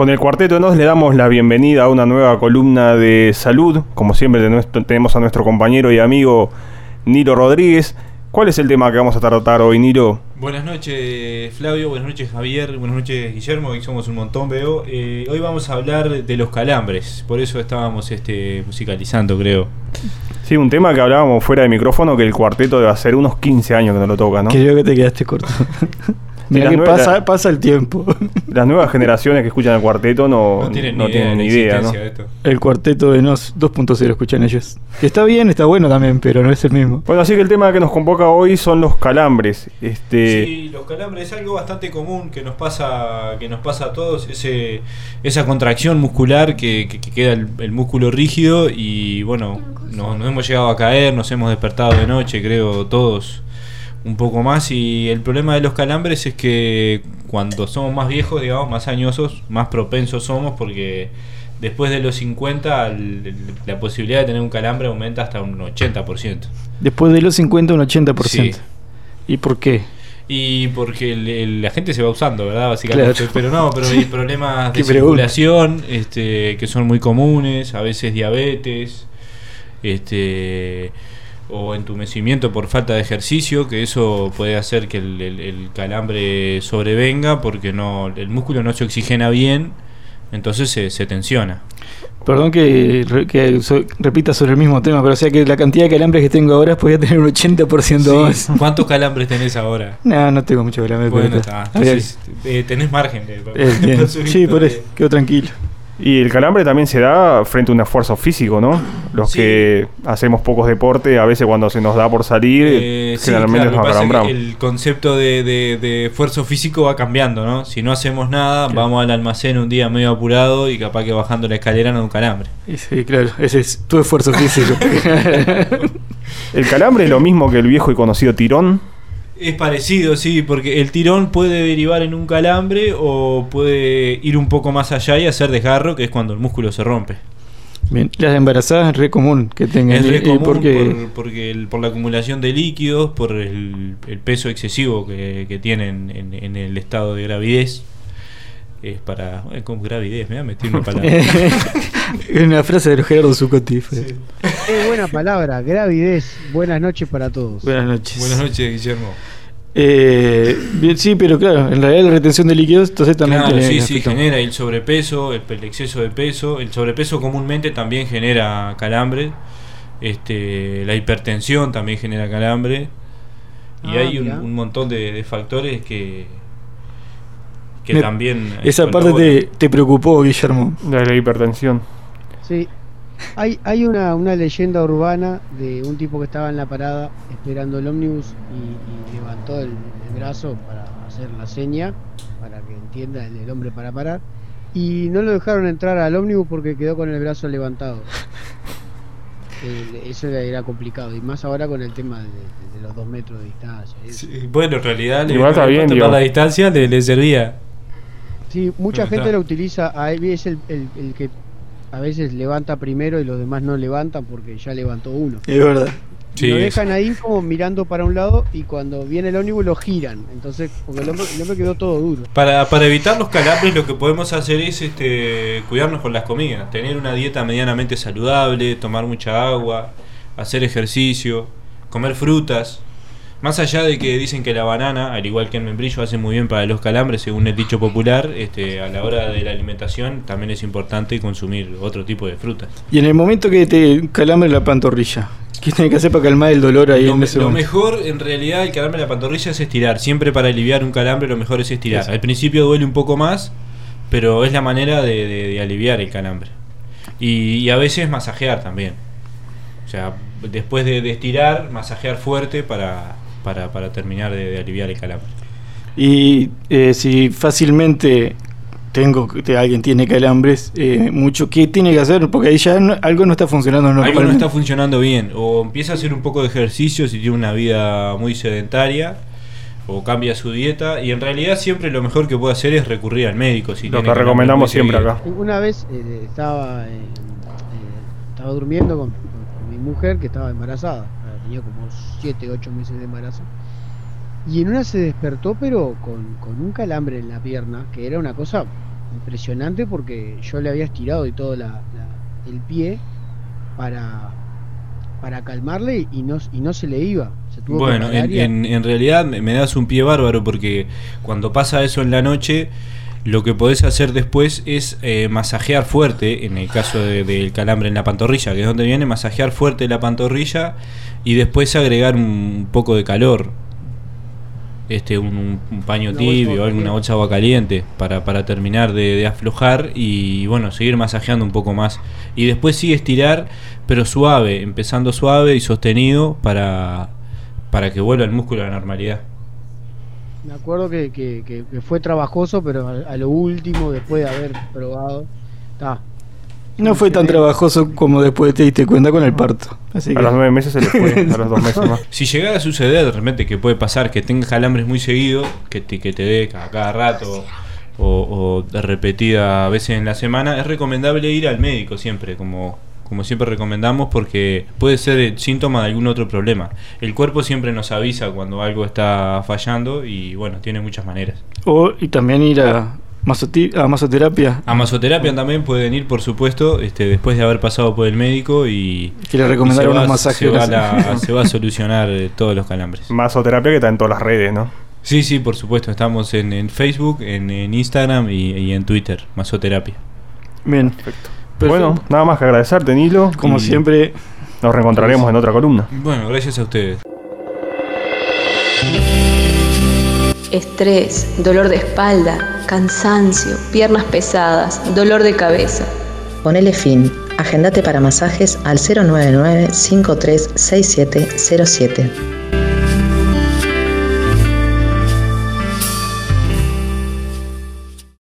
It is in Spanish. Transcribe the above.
Con el cuarteto nos le damos la bienvenida a una nueva columna de salud. Como siempre tenemos a nuestro compañero y amigo Nilo Rodríguez. ¿Cuál es el tema que vamos a tratar hoy, Nilo? Buenas noches, Flavio. Buenas noches, Javier. Buenas noches, Guillermo. Hoy somos un montón, veo. Eh, hoy vamos a hablar de los calambres. Por eso estábamos este, musicalizando, creo. Sí, un tema que hablábamos fuera de micrófono que el cuarteto debe hacer unos 15 años que no lo toca, ¿no? Creo que te quedaste corto. Mira que pasa, pasa el tiempo. Las nuevas generaciones que escuchan el cuarteto no, no tienen, ni, idea, ¿no? El cuarteto de Nos 2.0 escuchan ellos. Que está bien, está bueno también, pero no es el mismo. Bueno, así que el tema que nos convoca hoy son los calambres. Este... Sí, los calambres es algo bastante común que nos pasa, que nos pasa a todos, ese, esa contracción muscular que, queda el, músculo rígido y bueno, nos hemos llegado a caer, nos hemos despertado de noche, creo, todos un poco más y el problema de los calambres es que cuando somos más viejos, digamos, más añosos, más propensos somos porque después de los 50 la posibilidad de tener un calambre aumenta hasta un 80%. Después de los 50 un 80%. ¿Y por qué? Y porque la gente se va usando, ¿verdad? Básicamente. Pero no, pero hay problemas de circulación este, que son muy comunes, a veces diabetes, este o entumecimiento por falta de ejercicio, que eso puede hacer que el, calambre sobrevenga porque no el músculo no se oxigena bien, entonces se, tensiona. Perdón que, repita sobre el mismo tema, pero o sea que la cantidad de calambres que tengo ahora podría tener un 80% más. ¿Cuántos calambres tenés ahora? No, no tengo mucho calambres. Bueno, está. Eh, tenés margen. De, eh, sí, por eso, quedo tranquilo. Y el calambre también se da frente a un esfuerzo físico, ¿no? Los que hacemos pocos deportes, a veces cuando se nos da por salir, eh, generalmente nos acalambramos. El concepto de, esfuerzo físico va cambiando, ¿no? Si no hacemos nada, vamos al almacén un día medio apurado y capaz que bajando la escalera no un calambre. Sí, claro, ese es tu esfuerzo físico. el calambre es lo mismo que el viejo y conocido tirón. Es parecido, sí, porque el tirón puede derivar en un calambre o puede ir un poco más allá y hacer desgarro, que es cuando el músculo se rompe. Bien, las embarazadas es re común que tengan. Es re común porque, por, porque por la acumulación de líquidos, por el, peso excesivo que, tienen en, el estado de gravidez. Es para. Es como gravidez, me voy a meter una palabra. una frase de Gerardo Zucotti. Es buena palabra, gravidez. Buenas noches para todos. Buenas noches. Buenas noches, Guillermo. Eh, bien, sí, pero claro, en realidad la retención de líquidos entonces también claro, sí, sí, genera el sobrepeso, el, exceso de peso. El sobrepeso comúnmente también genera calambre. Este, la hipertensión también genera calambre. Y ah, hay un, montón de, factores que, que también. Esa parte te, te, preocupó, Guillermo. De la hipertensión. Sí, hay, hay una, una, leyenda urbana de un tipo que estaba en la parada esperando el ómnibus y, levantó el, brazo para hacer la seña, para que entienda el, hombre para parar, y no lo dejaron entrar al ómnibus porque quedó con el brazo levantado. eso era complicado, y más ahora con el tema de, los dos metros de distancia. bueno, en realidad, Igual está bien, la distancia le, servía. Sí, mucha gente lo utiliza, es el, el que a veces levanta primero y los demás no levantan porque ya levantó uno. Es verdad. lo dejan ahí como mirando para un lado y cuando viene el ómnibus lo giran. Entonces, porque el hombre, quedó todo duro. Para, para, evitar los calambres lo que podemos hacer es este cuidarnos con las comidas. Tener una dieta medianamente saludable, tomar mucha agua, hacer ejercicio, comer frutas. Más allá de que dicen que la banana, al igual que el membrillo, hace muy bien para los calambres, según el dicho popular, este, a la hora de la alimentación también es importante consumir otro tipo de frutas. Y en el momento que te calambre la pantorrilla, ¿qué tiene que hacer para calmar el dolor ahí lo, en ese Lo mejor, en realidad, el calambre de la pantorrilla es estirar. Siempre para aliviar un calambre lo mejor es estirar. Al principio duele un poco más, pero es la manera de, aliviar el calambre. Y, a veces masajear también. O sea, después de estirar, masajear fuerte para para, para terminar de, aliviar el calambre. Y eh, si fácilmente tengo alguien tiene calambres, eh, mucho, ¿qué tiene que hacer? Porque ahí ya algo no está funcionando Algo no está funcionando bien. O empieza a hacer un poco de ejercicio si tiene una vida muy sedentaria, o cambia su dieta. Y en realidad siempre lo mejor que puede hacer es recurrir al médico. Si lo que recomendamos siempre acá. Una vez eh, estaba, estaba durmiendo con mi mujer que estaba embarazada tenía como 7, 8 meses de embarazo. Y en una se despertó, pero con, un calambre en la pierna, que era una cosa impresionante porque yo le había estirado y todo la, la- el pie para, para calmarle y no, y no se le iba. Se tuvo Bueno, en, en- en realidad me me das un pie bárbaro porque cuando pasa eso en la noche, lo que podés hacer después es eh, masajear fuerte, en el caso de- del calambre en la pantorrilla, que es donde viene, masajear fuerte la pantorrilla y después agregar un poco de calor. Este, un, un paño Una de tibio, alguna bolsa de agua caliente para, para terminar de, de aflojar y bueno, seguir masajeando un poco más. Y después sigue estirar, pero suave, empezando suave y sostenido para, para que vuelva el músculo a la normalidad. Me acuerdo que, que- que- que fue trabajoso, pero a, a lo último, después de haber probado, está. No fue tan trabajoso como después te diste cuenta con el parto. Así A los nueve meses se le fue, a los dos meses más. Si llegara a suceder de repente que puede pasar que tengas calambres muy seguido, que te, que te dé cada, cada rato o, o repetida veces en la semana, es recomendable ir al médico siempre, como, como siempre recomendamos, porque puede ser el síntoma de algún otro problema. El cuerpo siempre nos avisa cuando algo está fallando y bueno, tiene muchas maneras. O, y también ir a, masoti- a masoterapia, A masoterapia también pueden ir, por supuesto, este, después de haber pasado por el médico y, recomendaron va, unos masajes. se, va a la- se va a solucionar eh, todos los calambres. Masoterapia que está en todas las redes, ¿no? Sí, sí, por supuesto. Estamos en, en Facebook, en, en Instagram y, y en Twitter. Masoterapia. Bien. Perfecto. Perfecto. Bueno, nada más que agradecerte, Nilo. Como y siempre, Nos reencontraremos en otra columna. Bueno, gracias a ustedes. Estrés, dolor de espalda, cansancio, piernas pesadas, dolor de cabeza. Ponele fin. Agendate para masajes al 099 536707.